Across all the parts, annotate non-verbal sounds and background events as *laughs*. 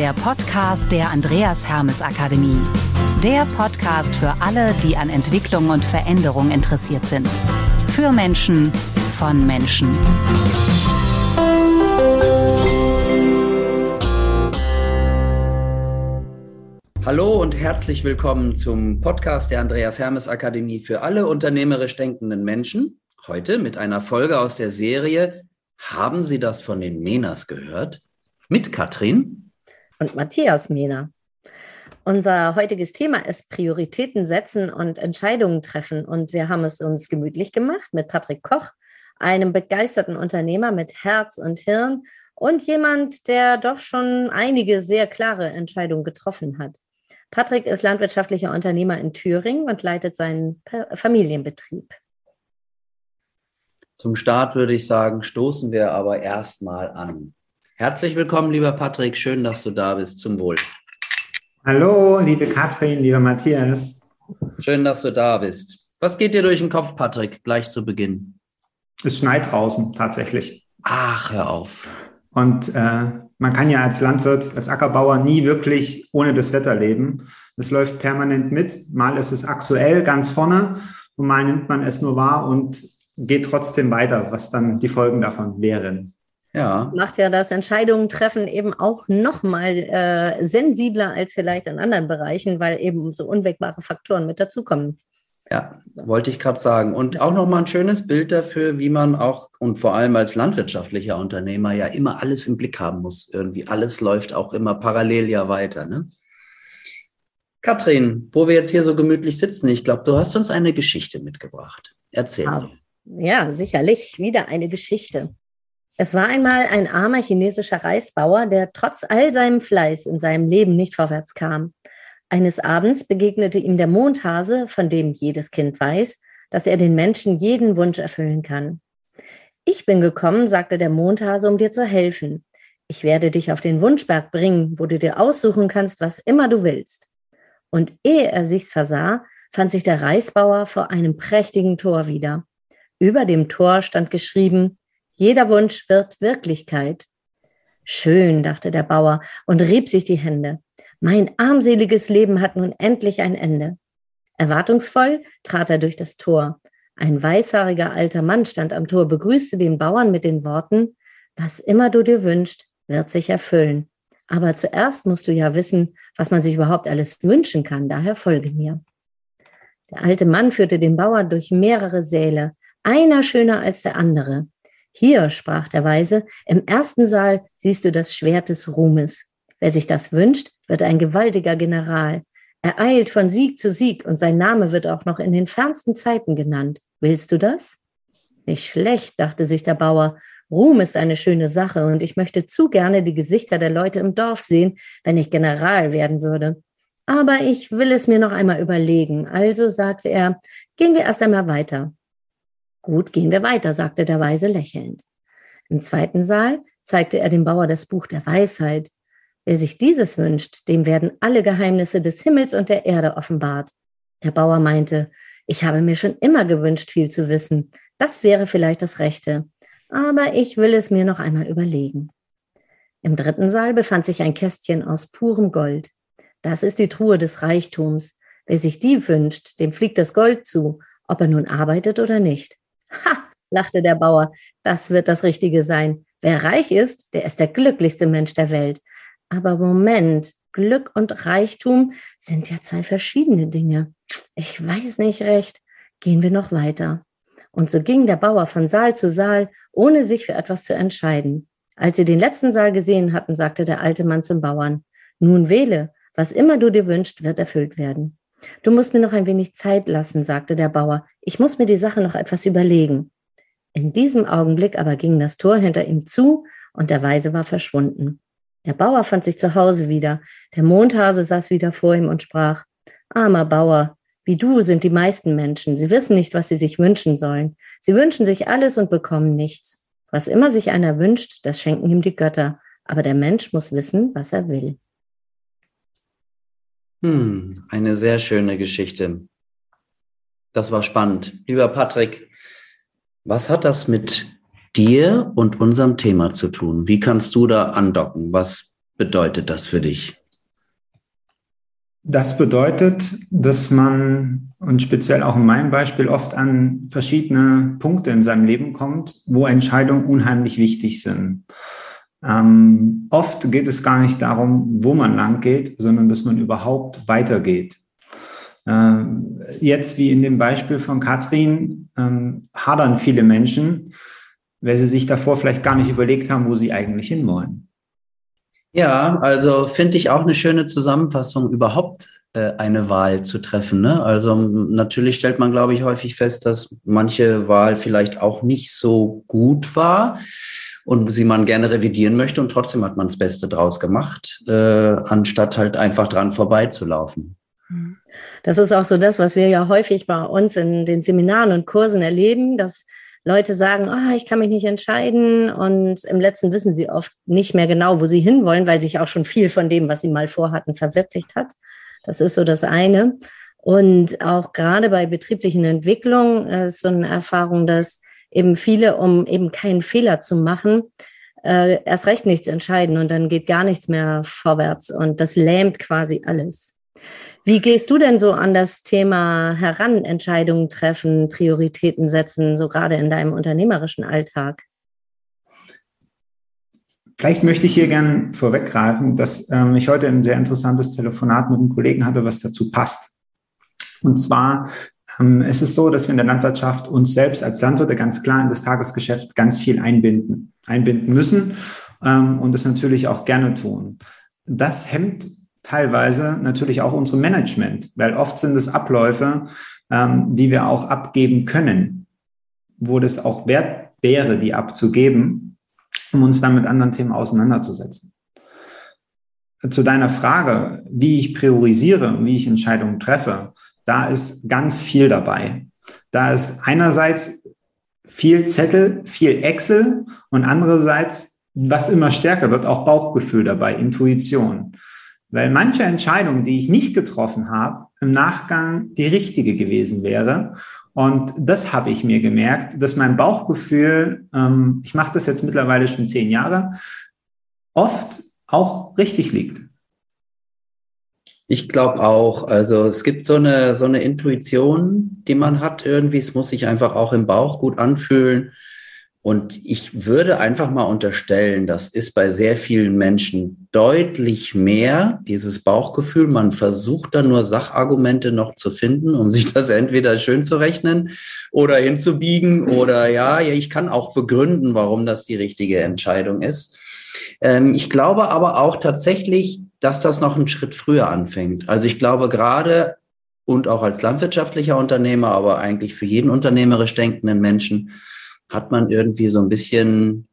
der Podcast der Andreas Hermes Akademie. Der Podcast für alle, die an Entwicklung und Veränderung interessiert sind. Für Menschen, von Menschen. Hallo und herzlich willkommen zum Podcast der Andreas Hermes Akademie für alle unternehmerisch denkenden Menschen. Heute mit einer Folge aus der Serie Haben Sie das von den Menas gehört? Mit Katrin und Matthias Mehner. Unser heutiges Thema ist Prioritäten setzen und Entscheidungen treffen. Und wir haben es uns gemütlich gemacht mit Patrick Koch, einem begeisterten Unternehmer mit Herz und Hirn und jemand, der doch schon einige sehr klare Entscheidungen getroffen hat. Patrick ist landwirtschaftlicher Unternehmer in Thüringen und leitet seinen Familienbetrieb. Zum Start würde ich sagen, stoßen wir aber erstmal an. Herzlich willkommen, lieber Patrick. Schön, dass du da bist. Zum Wohl. Hallo, liebe Katrin, lieber Matthias. Schön, dass du da bist. Was geht dir durch den Kopf, Patrick, gleich zu Beginn? Es schneit draußen tatsächlich. Ach, hör auf. Und äh, man kann ja als Landwirt, als Ackerbauer nie wirklich ohne das Wetter leben. Es läuft permanent mit. Mal ist es aktuell ganz vorne und mal nimmt man es nur wahr und geht trotzdem weiter, was dann die Folgen davon wären. Ja. Macht ja das Entscheidungen treffen eben auch nochmal äh, sensibler als vielleicht in anderen Bereichen, weil eben so unwegbare Faktoren mit dazukommen. Ja, wollte ich gerade sagen. Und auch nochmal ein schönes Bild dafür, wie man auch und vor allem als landwirtschaftlicher Unternehmer ja immer alles im Blick haben muss. Irgendwie alles läuft auch immer parallel ja weiter. Ne? Katrin, wo wir jetzt hier so gemütlich sitzen, ich glaube, du hast uns eine Geschichte mitgebracht. Erzähl. Ja, ja, sicherlich wieder eine Geschichte. Es war einmal ein armer chinesischer Reisbauer, der trotz all seinem Fleiß in seinem Leben nicht vorwärts kam. Eines Abends begegnete ihm der Mondhase, von dem jedes Kind weiß, dass er den Menschen jeden Wunsch erfüllen kann. Ich bin gekommen, sagte der Mondhase, um dir zu helfen. Ich werde dich auf den Wunschberg bringen, wo du dir aussuchen kannst, was immer du willst. Und ehe er sich's versah, fand sich der Reisbauer vor einem prächtigen Tor wieder. Über dem Tor stand geschrieben, jeder Wunsch wird Wirklichkeit. Schön, dachte der Bauer und rieb sich die Hände. Mein armseliges Leben hat nun endlich ein Ende. Erwartungsvoll trat er durch das Tor. Ein weißhaariger alter Mann stand am Tor, begrüßte den Bauern mit den Worten, was immer du dir wünschst, wird sich erfüllen. Aber zuerst musst du ja wissen, was man sich überhaupt alles wünschen kann, daher folge mir. Der alte Mann führte den Bauern durch mehrere Säle, einer schöner als der andere. Hier, sprach der Weise, im ersten Saal siehst du das Schwert des Ruhmes. Wer sich das wünscht, wird ein gewaltiger General. Er eilt von Sieg zu Sieg und sein Name wird auch noch in den fernsten Zeiten genannt. Willst du das? Nicht schlecht, dachte sich der Bauer. Ruhm ist eine schöne Sache und ich möchte zu gerne die Gesichter der Leute im Dorf sehen, wenn ich General werden würde. Aber ich will es mir noch einmal überlegen. Also sagte er, gehen wir erst einmal weiter. Gut, gehen wir weiter, sagte der Weise lächelnd. Im zweiten Saal zeigte er dem Bauer das Buch der Weisheit. Wer sich dieses wünscht, dem werden alle Geheimnisse des Himmels und der Erde offenbart. Der Bauer meinte, ich habe mir schon immer gewünscht, viel zu wissen. Das wäre vielleicht das Rechte. Aber ich will es mir noch einmal überlegen. Im dritten Saal befand sich ein Kästchen aus purem Gold. Das ist die Truhe des Reichtums. Wer sich die wünscht, dem fliegt das Gold zu, ob er nun arbeitet oder nicht. Ha, lachte der Bauer, das wird das Richtige sein. Wer reich ist, der ist der glücklichste Mensch der Welt. Aber Moment, Glück und Reichtum sind ja zwei verschiedene Dinge. Ich weiß nicht recht. Gehen wir noch weiter. Und so ging der Bauer von Saal zu Saal, ohne sich für etwas zu entscheiden. Als sie den letzten Saal gesehen hatten, sagte der alte Mann zum Bauern, nun wähle, was immer du dir wünschst, wird erfüllt werden. Du musst mir noch ein wenig Zeit lassen, sagte der Bauer. Ich muss mir die Sache noch etwas überlegen. In diesem Augenblick aber ging das Tor hinter ihm zu und der Weise war verschwunden. Der Bauer fand sich zu Hause wieder. Der Mondhase saß wieder vor ihm und sprach, Armer Bauer, wie du sind die meisten Menschen. Sie wissen nicht, was sie sich wünschen sollen. Sie wünschen sich alles und bekommen nichts. Was immer sich einer wünscht, das schenken ihm die Götter. Aber der Mensch muss wissen, was er will. Hm, eine sehr schöne Geschichte. Das war spannend. Lieber Patrick, was hat das mit dir und unserem Thema zu tun? Wie kannst du da andocken? Was bedeutet das für dich? Das bedeutet, dass man, und speziell auch in meinem Beispiel, oft an verschiedene Punkte in seinem Leben kommt, wo Entscheidungen unheimlich wichtig sind. Ähm, oft geht es gar nicht darum, wo man lang geht, sondern dass man überhaupt weitergeht. Ähm, jetzt, wie in dem Beispiel von Katrin, ähm, hadern viele Menschen, weil sie sich davor vielleicht gar nicht überlegt haben, wo sie eigentlich hinwollen. Ja, also finde ich auch eine schöne Zusammenfassung, überhaupt äh, eine Wahl zu treffen. Ne? Also natürlich stellt man, glaube ich, häufig fest, dass manche Wahl vielleicht auch nicht so gut war und sie man gerne revidieren möchte und trotzdem hat man das Beste draus gemacht, äh, anstatt halt einfach dran vorbeizulaufen. Das ist auch so das, was wir ja häufig bei uns in den Seminaren und Kursen erleben, dass Leute sagen, oh, ich kann mich nicht entscheiden und im letzten wissen sie oft nicht mehr genau, wo sie hinwollen, weil sich auch schon viel von dem, was sie mal vorhatten, verwirklicht hat. Das ist so das eine. Und auch gerade bei betrieblichen Entwicklungen ist so eine Erfahrung, dass eben viele, um eben keinen Fehler zu machen, äh, erst recht nichts entscheiden und dann geht gar nichts mehr vorwärts und das lähmt quasi alles. Wie gehst du denn so an das Thema heran, Entscheidungen treffen, Prioritäten setzen, so gerade in deinem unternehmerischen Alltag? Vielleicht möchte ich hier gern vorweggreifen, dass ähm, ich heute ein sehr interessantes Telefonat mit einem Kollegen hatte, was dazu passt. Und zwar es ist so, dass wir in der Landwirtschaft uns selbst als Landwirte ganz klar in das Tagesgeschäft ganz viel einbinden, einbinden müssen ähm, und das natürlich auch gerne tun. Das hemmt teilweise natürlich auch unser Management, weil oft sind es Abläufe, ähm, die wir auch abgeben können, wo das auch wert wäre, die abzugeben, um uns dann mit anderen Themen auseinanderzusetzen. Zu deiner Frage, wie ich priorisiere und wie ich Entscheidungen treffe, da ist ganz viel dabei. Da ist einerseits viel Zettel, viel Excel und andererseits, was immer stärker wird, auch Bauchgefühl dabei, Intuition. Weil manche Entscheidung, die ich nicht getroffen habe, im Nachgang die richtige gewesen wäre. Und das habe ich mir gemerkt, dass mein Bauchgefühl, ähm, ich mache das jetzt mittlerweile schon zehn Jahre, oft auch richtig liegt. Ich glaube auch. Also es gibt so eine, so eine Intuition, die man hat irgendwie. Es muss sich einfach auch im Bauch gut anfühlen. Und ich würde einfach mal unterstellen, das ist bei sehr vielen Menschen deutlich mehr, dieses Bauchgefühl. Man versucht dann nur Sachargumente noch zu finden, um *laughs* sich das entweder schön zu rechnen oder hinzubiegen oder ja, ja, ich kann auch begründen, warum das die richtige Entscheidung ist. Ähm, ich glaube aber auch tatsächlich, dass das noch einen Schritt früher anfängt. Also ich glaube gerade und auch als landwirtschaftlicher Unternehmer, aber eigentlich für jeden unternehmerisch denkenden Menschen hat man irgendwie so ein bisschen,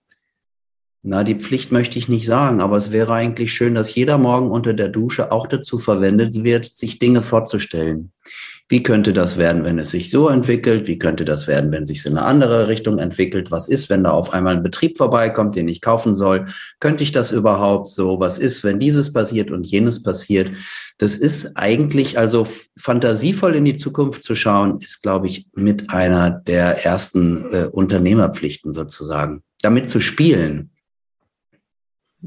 na, die Pflicht möchte ich nicht sagen, aber es wäre eigentlich schön, dass jeder Morgen unter der Dusche auch dazu verwendet wird, sich Dinge vorzustellen. Wie könnte das werden, wenn es sich so entwickelt? Wie könnte das werden, wenn es sich in eine andere Richtung entwickelt? Was ist, wenn da auf einmal ein Betrieb vorbeikommt, den ich kaufen soll? Könnte ich das überhaupt so? Was ist, wenn dieses passiert und jenes passiert? Das ist eigentlich also fantasievoll in die Zukunft zu schauen, ist, glaube ich, mit einer der ersten äh, Unternehmerpflichten sozusagen. Damit zu spielen.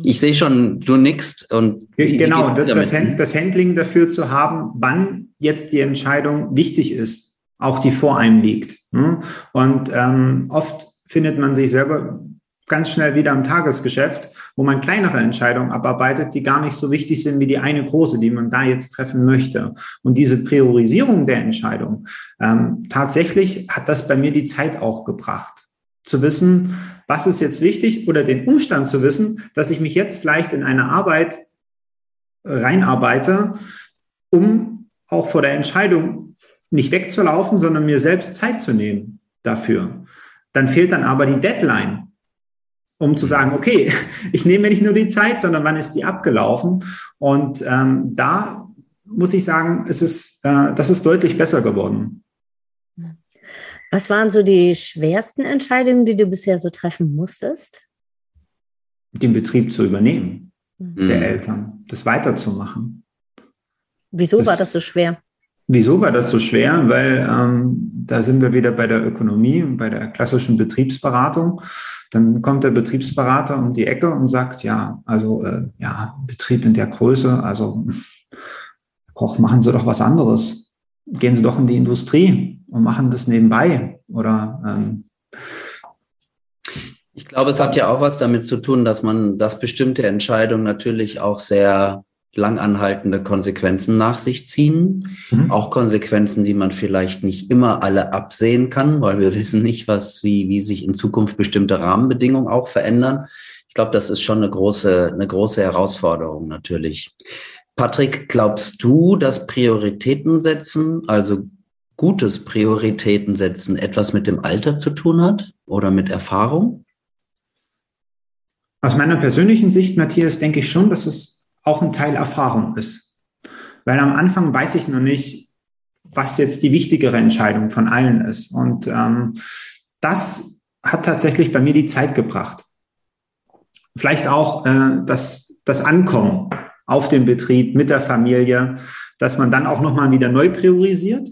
Ich sehe schon, du nickst und. Genau, das, das Handling dafür zu haben, wann jetzt die Entscheidung wichtig ist, auch die vor einem liegt. Ne? Und ähm, oft findet man sich selber ganz schnell wieder im Tagesgeschäft, wo man kleinere Entscheidungen abarbeitet, die gar nicht so wichtig sind wie die eine große, die man da jetzt treffen möchte. Und diese Priorisierung der Entscheidung, ähm, tatsächlich hat das bei mir die Zeit auch gebracht zu wissen, was ist jetzt wichtig oder den Umstand zu wissen, dass ich mich jetzt vielleicht in eine Arbeit reinarbeite, um auch vor der Entscheidung nicht wegzulaufen, sondern mir selbst Zeit zu nehmen dafür. Dann fehlt dann aber die Deadline, um zu sagen, okay, *laughs* ich nehme nicht nur die Zeit, sondern wann ist die abgelaufen? Und ähm, da muss ich sagen, es ist, äh, das ist deutlich besser geworden. Was waren so die schwersten Entscheidungen, die du bisher so treffen musstest? Den Betrieb zu übernehmen, mhm. der Eltern, das weiterzumachen. Wieso das, war das so schwer? Wieso war das so schwer? Weil ähm, da sind wir wieder bei der Ökonomie und bei der klassischen Betriebsberatung. Dann kommt der Betriebsberater um die Ecke und sagt, ja, also äh, ja, Betrieb in der Größe, also *laughs* Koch, machen Sie doch was anderes. Gehen Sie doch in die Industrie und machen das nebenbei. Oder ähm, ich glaube, es hat ja auch was damit zu tun, dass man, dass bestimmte Entscheidungen natürlich auch sehr langanhaltende Konsequenzen nach sich ziehen. Mhm. Auch Konsequenzen, die man vielleicht nicht immer alle absehen kann, weil wir *laughs* wissen nicht, was, wie, wie sich in Zukunft bestimmte Rahmenbedingungen auch verändern. Ich glaube, das ist schon eine große, eine große Herausforderung natürlich. Patrick, glaubst du, dass Prioritäten setzen, also gutes Prioritäten setzen, etwas mit dem Alter zu tun hat oder mit Erfahrung? Aus meiner persönlichen Sicht, Matthias, denke ich schon, dass es auch ein Teil Erfahrung ist. Weil am Anfang weiß ich noch nicht, was jetzt die wichtigere Entscheidung von allen ist. Und ähm, das hat tatsächlich bei mir die Zeit gebracht. Vielleicht auch äh, das, das Ankommen auf den Betrieb mit der Familie, dass man dann auch nochmal wieder neu priorisiert.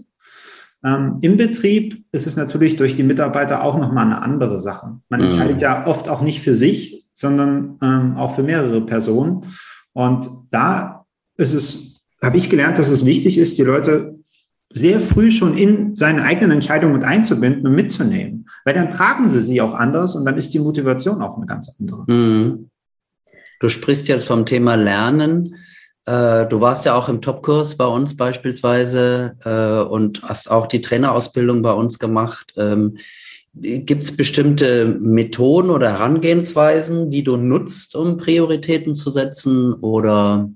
Ähm, Im Betrieb ist es natürlich durch die Mitarbeiter auch nochmal eine andere Sache. Man mhm. entscheidet ja oft auch nicht für sich, sondern ähm, auch für mehrere Personen. Und da ist es, habe ich gelernt, dass es wichtig ist, die Leute sehr früh schon in seine eigenen Entscheidungen mit einzubinden und mitzunehmen. Weil dann tragen sie sie auch anders und dann ist die Motivation auch eine ganz andere. Mhm. Du sprichst jetzt vom Thema Lernen. Äh, du warst ja auch im Topkurs bei uns beispielsweise äh, und hast auch die Trainerausbildung bei uns gemacht. Ähm, Gibt es bestimmte Methoden oder Herangehensweisen, die du nutzt, um Prioritäten zu setzen? Oder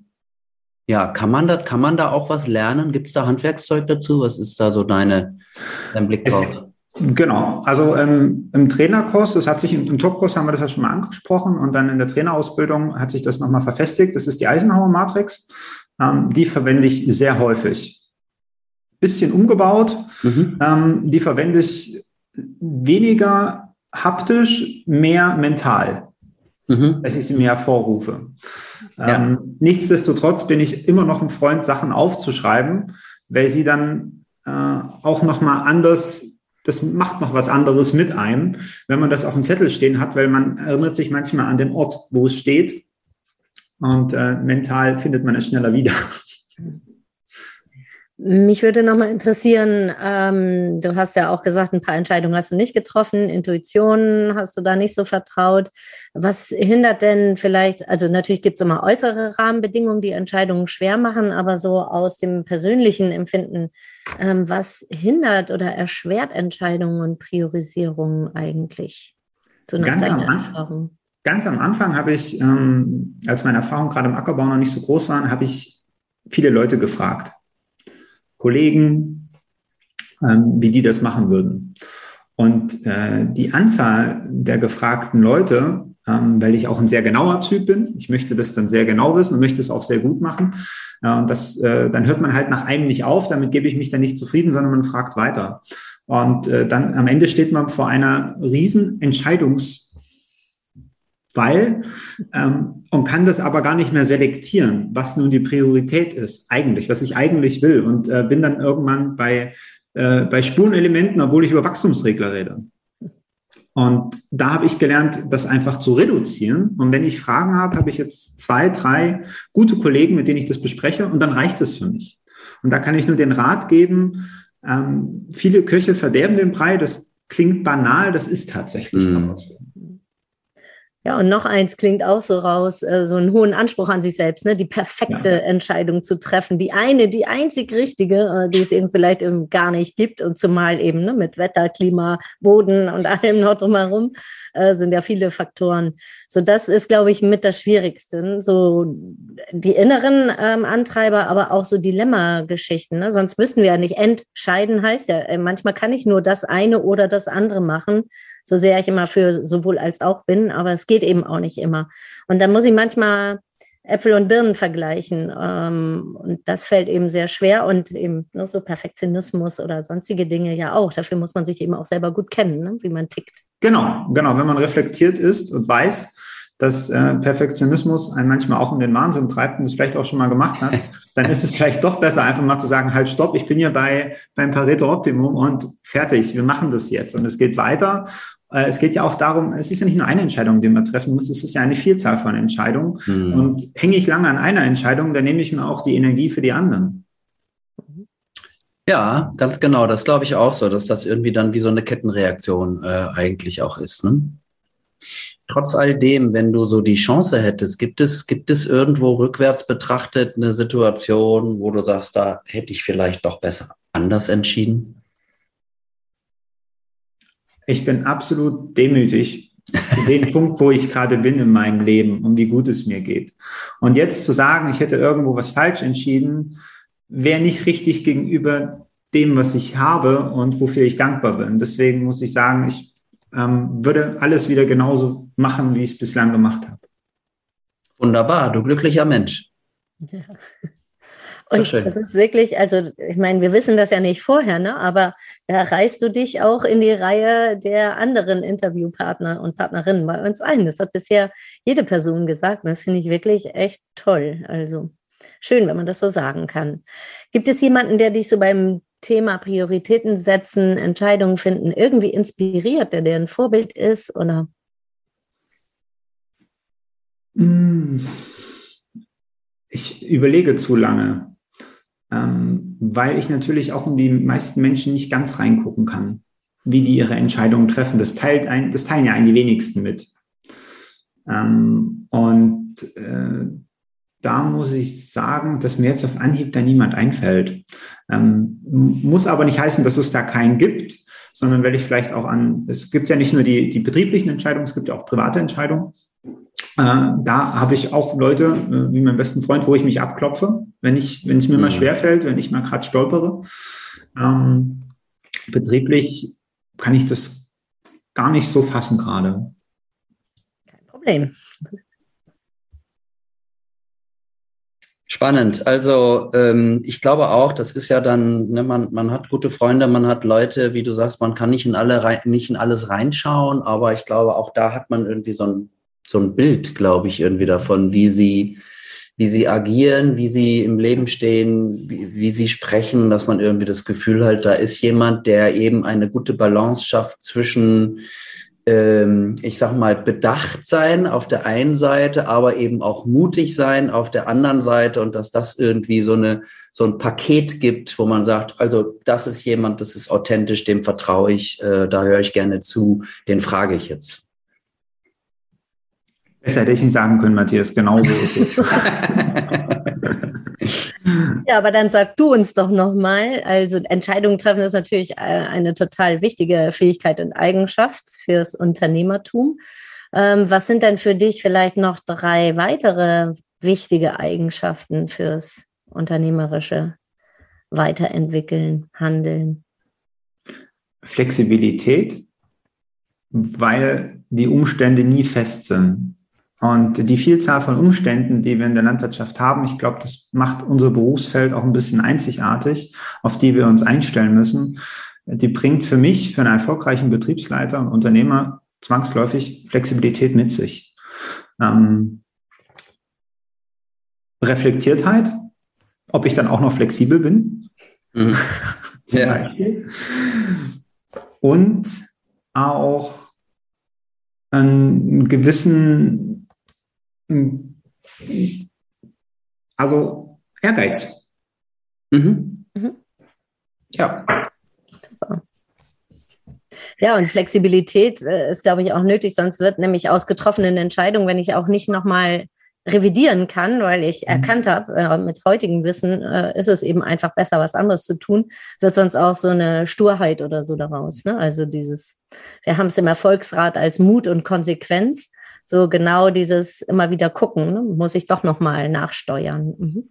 ja, kann man da, kann man da auch was lernen? Gibt es da Handwerkszeug dazu? Was ist da so deine, dein Blick drauf? Genau, also ähm, im Trainerkurs, das hat sich im, im Topkurs haben wir das ja schon mal angesprochen und dann in der Trainerausbildung hat sich das nochmal verfestigt. Das ist die Eisenhower Matrix. Ähm, die verwende ich sehr häufig. Bisschen umgebaut. Mhm. Ähm, die verwende ich weniger haptisch, mehr mental, mhm. dass ich sie mir hervorrufe. Ja. Ähm, nichtsdestotrotz bin ich immer noch ein Freund, Sachen aufzuschreiben, weil sie dann äh, auch nochmal anders, das macht noch was anderes mit einem, wenn man das auf dem Zettel stehen hat, weil man erinnert sich manchmal an den Ort, wo es steht und äh, mental findet man es schneller wieder. Mich würde nochmal interessieren, ähm, du hast ja auch gesagt, ein paar Entscheidungen hast du nicht getroffen, Intuition hast du da nicht so vertraut. Was hindert denn vielleicht, also natürlich gibt es immer äußere Rahmenbedingungen, die Entscheidungen schwer machen, aber so aus dem persönlichen Empfinden, ähm, was hindert oder erschwert Entscheidungen und Priorisierungen eigentlich? So nach ganz, am Anfang, ganz am Anfang habe ich, ähm, als meine Erfahrungen gerade im Ackerbau noch nicht so groß waren, habe ich viele Leute gefragt Kollegen, ähm, wie die das machen würden. Und äh, die Anzahl der gefragten Leute, ähm, weil ich auch ein sehr genauer Typ bin, ich möchte das dann sehr genau wissen und möchte es auch sehr gut machen. Ja, und das, äh, dann hört man halt nach einem nicht auf, damit gebe ich mich dann nicht zufrieden, sondern man fragt weiter. Und äh, dann am Ende steht man vor einer riesen Entscheidungs- weil ähm, und kann das aber gar nicht mehr selektieren, was nun die Priorität ist eigentlich, was ich eigentlich will und äh, bin dann irgendwann bei, äh, bei Spurenelementen, obwohl ich über Wachstumsregler rede. Und da habe ich gelernt, das einfach zu reduzieren. Und wenn ich Fragen habe, habe ich jetzt zwei, drei gute Kollegen, mit denen ich das bespreche und dann reicht es für mich. Und da kann ich nur den Rat geben, ähm, viele Köche verderben den Brei, das klingt banal, das ist tatsächlich mm. Ja, und noch eins klingt auch so raus, äh, so einen hohen Anspruch an sich selbst, ne? die perfekte ja. Entscheidung zu treffen, die eine, die einzig richtige, äh, die es eben vielleicht eben gar nicht gibt und zumal eben ne, mit Wetter, Klima, Boden und *laughs* allem noch drumherum äh, sind ja viele Faktoren. So, das ist, glaube ich, mit das Schwierigste. So die inneren ähm, Antreiber, aber auch so Dilemma-Geschichten. Ne? Sonst müssten wir ja nicht entscheiden, heißt ja, äh, manchmal kann ich nur das eine oder das andere machen so sehr ich immer für sowohl als auch bin, aber es geht eben auch nicht immer. Und da muss ich manchmal Äpfel und Birnen vergleichen. Ähm, und das fällt eben sehr schwer und eben nur so Perfektionismus oder sonstige Dinge ja auch. Dafür muss man sich eben auch selber gut kennen, ne? wie man tickt. Genau, genau. Wenn man reflektiert ist und weiß, dass äh, Perfektionismus einen manchmal auch in den Wahnsinn treibt und das vielleicht auch schon mal gemacht hat, *laughs* dann ist es vielleicht doch besser, einfach mal zu sagen, halt stopp, ich bin hier bei beim Pareto Optimum und fertig, wir machen das jetzt und es geht weiter. Äh, es geht ja auch darum, es ist ja nicht nur eine Entscheidung, die man treffen muss, es ist ja eine Vielzahl von Entscheidungen. Mhm. Und hänge ich lange an einer Entscheidung, dann nehme ich mir auch die Energie für die anderen. Ja, ganz genau. Das glaube ich auch so, dass das irgendwie dann wie so eine Kettenreaktion äh, eigentlich auch ist. Ne? Trotz all dem, wenn du so die Chance hättest, gibt es, gibt es irgendwo rückwärts betrachtet eine Situation, wo du sagst, da hätte ich vielleicht doch besser anders entschieden? Ich bin absolut demütig zu dem *laughs* Punkt, wo ich gerade bin in meinem Leben und wie gut es mir geht. Und jetzt zu sagen, ich hätte irgendwo was falsch entschieden, wäre nicht richtig gegenüber dem, was ich habe und wofür ich dankbar bin. Deswegen muss ich sagen, ich ähm, würde alles wieder genauso machen, wie ich es bislang gemacht habe. Wunderbar, du glücklicher Mensch. Ja. Und das ist wirklich, also ich meine, wir wissen das ja nicht vorher, ne? aber da reißt du dich auch in die Reihe der anderen Interviewpartner und Partnerinnen bei uns ein. Das hat bisher jede Person gesagt und das finde ich wirklich echt toll. Also schön, wenn man das so sagen kann. Gibt es jemanden, der dich so beim Thema Prioritäten setzen, Entscheidungen finden, irgendwie inspiriert, der dir ein Vorbild ist oder? Hm. Ich überlege zu lange, ähm, weil ich natürlich auch in die meisten Menschen nicht ganz reingucken kann, wie die ihre Entscheidungen treffen. Das, teilt ein, das teilen ja eigentlich die wenigsten mit. Ähm, und äh, da muss ich sagen, dass mir jetzt auf Anhieb da niemand einfällt. Ähm, muss aber nicht heißen, dass es da keinen gibt, sondern weil ich vielleicht auch an, es gibt ja nicht nur die, die betrieblichen Entscheidungen, es gibt ja auch private Entscheidungen. Äh, da habe ich auch Leute, äh, wie mein besten Freund, wo ich mich abklopfe, wenn ich, wenn es mir mal schwerfällt, wenn ich mal gerade stolpere. Ähm, betrieblich kann ich das gar nicht so fassen gerade. Kein Problem. Spannend. Also ähm, ich glaube auch, das ist ja dann, ne, man, man hat gute Freunde, man hat Leute, wie du sagst, man kann nicht in alle rein, nicht in alles reinschauen, aber ich glaube, auch da hat man irgendwie so ein, so ein Bild, glaube ich, irgendwie davon, wie sie, wie sie agieren, wie sie im Leben stehen, wie, wie sie sprechen, dass man irgendwie das Gefühl hat, da ist jemand, der eben eine gute Balance schafft zwischen ähm, ich sag mal, bedacht sein auf der einen Seite, aber eben auch mutig sein auf der anderen Seite und dass das irgendwie so eine, so ein Paket gibt, wo man sagt, also das ist jemand, das ist authentisch, dem vertraue ich, äh, da höre ich gerne zu, den frage ich jetzt. Besser hätte ich nicht sagen können, Matthias, genauso ist es. *laughs* Ja, aber dann sag du uns doch nochmal, also Entscheidungen treffen ist natürlich äh, eine total wichtige Fähigkeit und Eigenschaft fürs Unternehmertum. Ähm, was sind denn für dich vielleicht noch drei weitere wichtige Eigenschaften fürs unternehmerische Weiterentwickeln, Handeln? Flexibilität, weil die Umstände nie fest sind. Und die Vielzahl von Umständen, die wir in der Landwirtschaft haben, ich glaube, das macht unser Berufsfeld auch ein bisschen einzigartig, auf die wir uns einstellen müssen. Die bringt für mich, für einen erfolgreichen Betriebsleiter und Unternehmer zwangsläufig Flexibilität mit sich. Ähm, Reflektiertheit, ob ich dann auch noch flexibel bin. Mhm. *laughs* Zum ja. Beispiel. Und auch einen gewissen also Ehrgeiz. Mhm. Mhm. Ja. Super. Ja, und Flexibilität äh, ist, glaube ich, auch nötig, sonst wird nämlich aus getroffenen Entscheidungen, wenn ich auch nicht nochmal revidieren kann, weil ich mhm. erkannt habe, äh, mit heutigem Wissen äh, ist es eben einfach besser, was anderes zu tun, wird sonst auch so eine Sturheit oder so daraus. Ne? Also dieses, wir haben es im Erfolgsrat als Mut und Konsequenz so genau dieses immer wieder gucken, ne? muss ich doch nochmal nachsteuern. Mhm.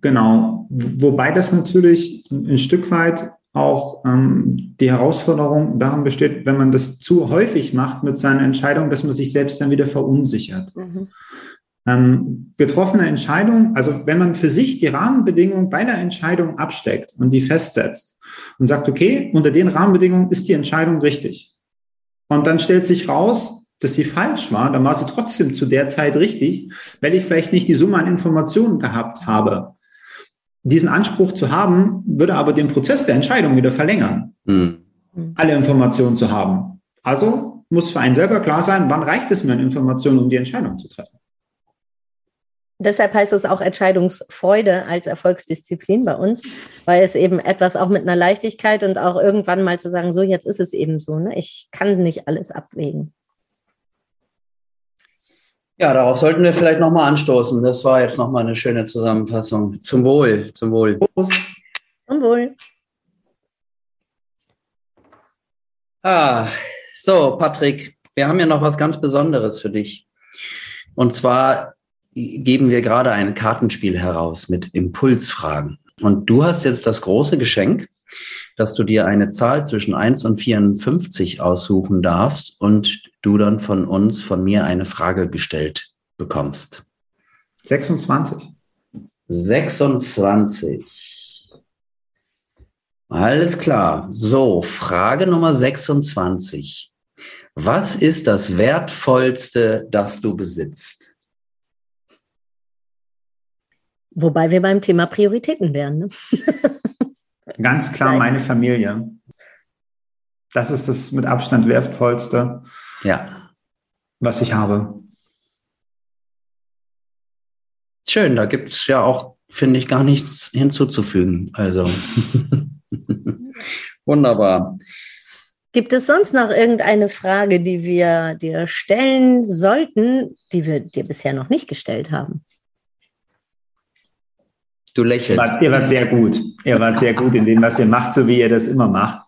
Genau, wobei das natürlich ein Stück weit auch ähm, die Herausforderung daran besteht, wenn man das zu häufig macht mit seiner Entscheidung, dass man sich selbst dann wieder verunsichert. Mhm. Ähm, getroffene Entscheidung, also wenn man für sich die Rahmenbedingungen bei der Entscheidung absteckt und die festsetzt und sagt, okay, unter den Rahmenbedingungen ist die Entscheidung richtig. Und dann stellt sich raus, dass sie falsch war, dann war sie trotzdem zu der Zeit richtig, weil ich vielleicht nicht die Summe an Informationen gehabt habe. Diesen Anspruch zu haben, würde aber den Prozess der Entscheidung wieder verlängern, mhm. alle Informationen zu haben. Also muss für einen selber klar sein, wann reicht es mir an Informationen, um die Entscheidung zu treffen. Deshalb heißt es auch Entscheidungsfreude als Erfolgsdisziplin bei uns, weil es eben etwas auch mit einer Leichtigkeit und auch irgendwann mal zu sagen, so jetzt ist es eben so, ne? ich kann nicht alles abwägen. Ja, darauf sollten wir vielleicht nochmal anstoßen. Das war jetzt nochmal eine schöne Zusammenfassung. Zum Wohl, zum Wohl. Zum Wohl. Ah, so, Patrick, wir haben ja noch was ganz Besonderes für dich. Und zwar geben wir gerade ein Kartenspiel heraus mit Impulsfragen. Und du hast jetzt das große Geschenk, dass du dir eine Zahl zwischen 1 und 54 aussuchen darfst und du dann von uns, von mir eine Frage gestellt bekommst. 26. 26. Alles klar. So, Frage Nummer 26. Was ist das Wertvollste, das du besitzt? Wobei wir beim Thema Prioritäten wären. Ne? *laughs* Ganz klar meine Familie. Das ist das mit Abstand wertvollste, ja. was ich habe. Schön, da gibt es ja auch, finde ich, gar nichts hinzuzufügen. Also *laughs* wunderbar. Gibt es sonst noch irgendeine Frage, die wir dir stellen sollten, die wir dir bisher noch nicht gestellt haben? Du lächelst. Ihr wart, ihr wart sehr gut. Ihr wart sehr gut in dem, was ihr macht, so wie ihr das immer macht.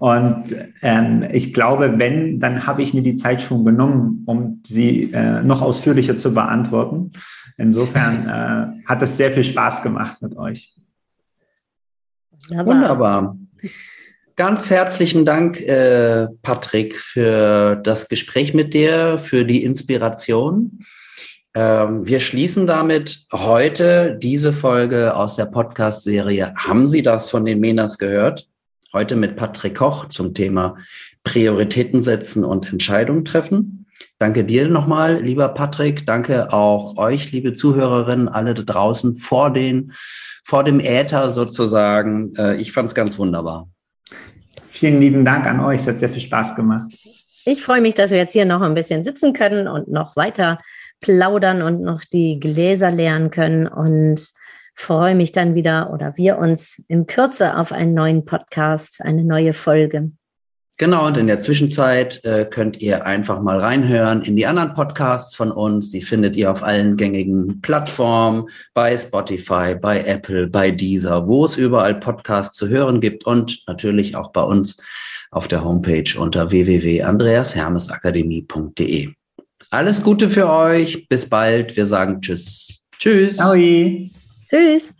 Und ähm, ich glaube, wenn, dann habe ich mir die Zeit schon genommen, um sie äh, noch ausführlicher zu beantworten. Insofern äh, hat es sehr viel Spaß gemacht mit euch. Wunderbar. Ganz herzlichen Dank, äh, Patrick, für das Gespräch mit dir, für die Inspiration. Ähm, wir schließen damit heute diese Folge aus der Podcast-Serie Haben Sie das von den Menas gehört? Heute mit Patrick Koch zum Thema Prioritäten setzen und Entscheidungen treffen. Danke dir nochmal, lieber Patrick. Danke auch euch, liebe Zuhörerinnen, alle da draußen vor den, vor dem Äther sozusagen. Äh, ich fand es ganz wunderbar. Vielen lieben Dank an euch. Es hat sehr viel Spaß gemacht. Ich freue mich, dass wir jetzt hier noch ein bisschen sitzen können und noch weiter plaudern und noch die Gläser leeren können und freue mich dann wieder oder wir uns in Kürze auf einen neuen Podcast, eine neue Folge. Genau, und in der Zwischenzeit äh, könnt ihr einfach mal reinhören in die anderen Podcasts von uns. Die findet ihr auf allen gängigen Plattformen, bei Spotify, bei Apple, bei Deezer, wo es überall Podcasts zu hören gibt und natürlich auch bei uns auf der Homepage unter www.andreashermesakademie.de. Alles Gute für euch. Bis bald. Wir sagen Tschüss. Tschüss. Aui. Tschüss.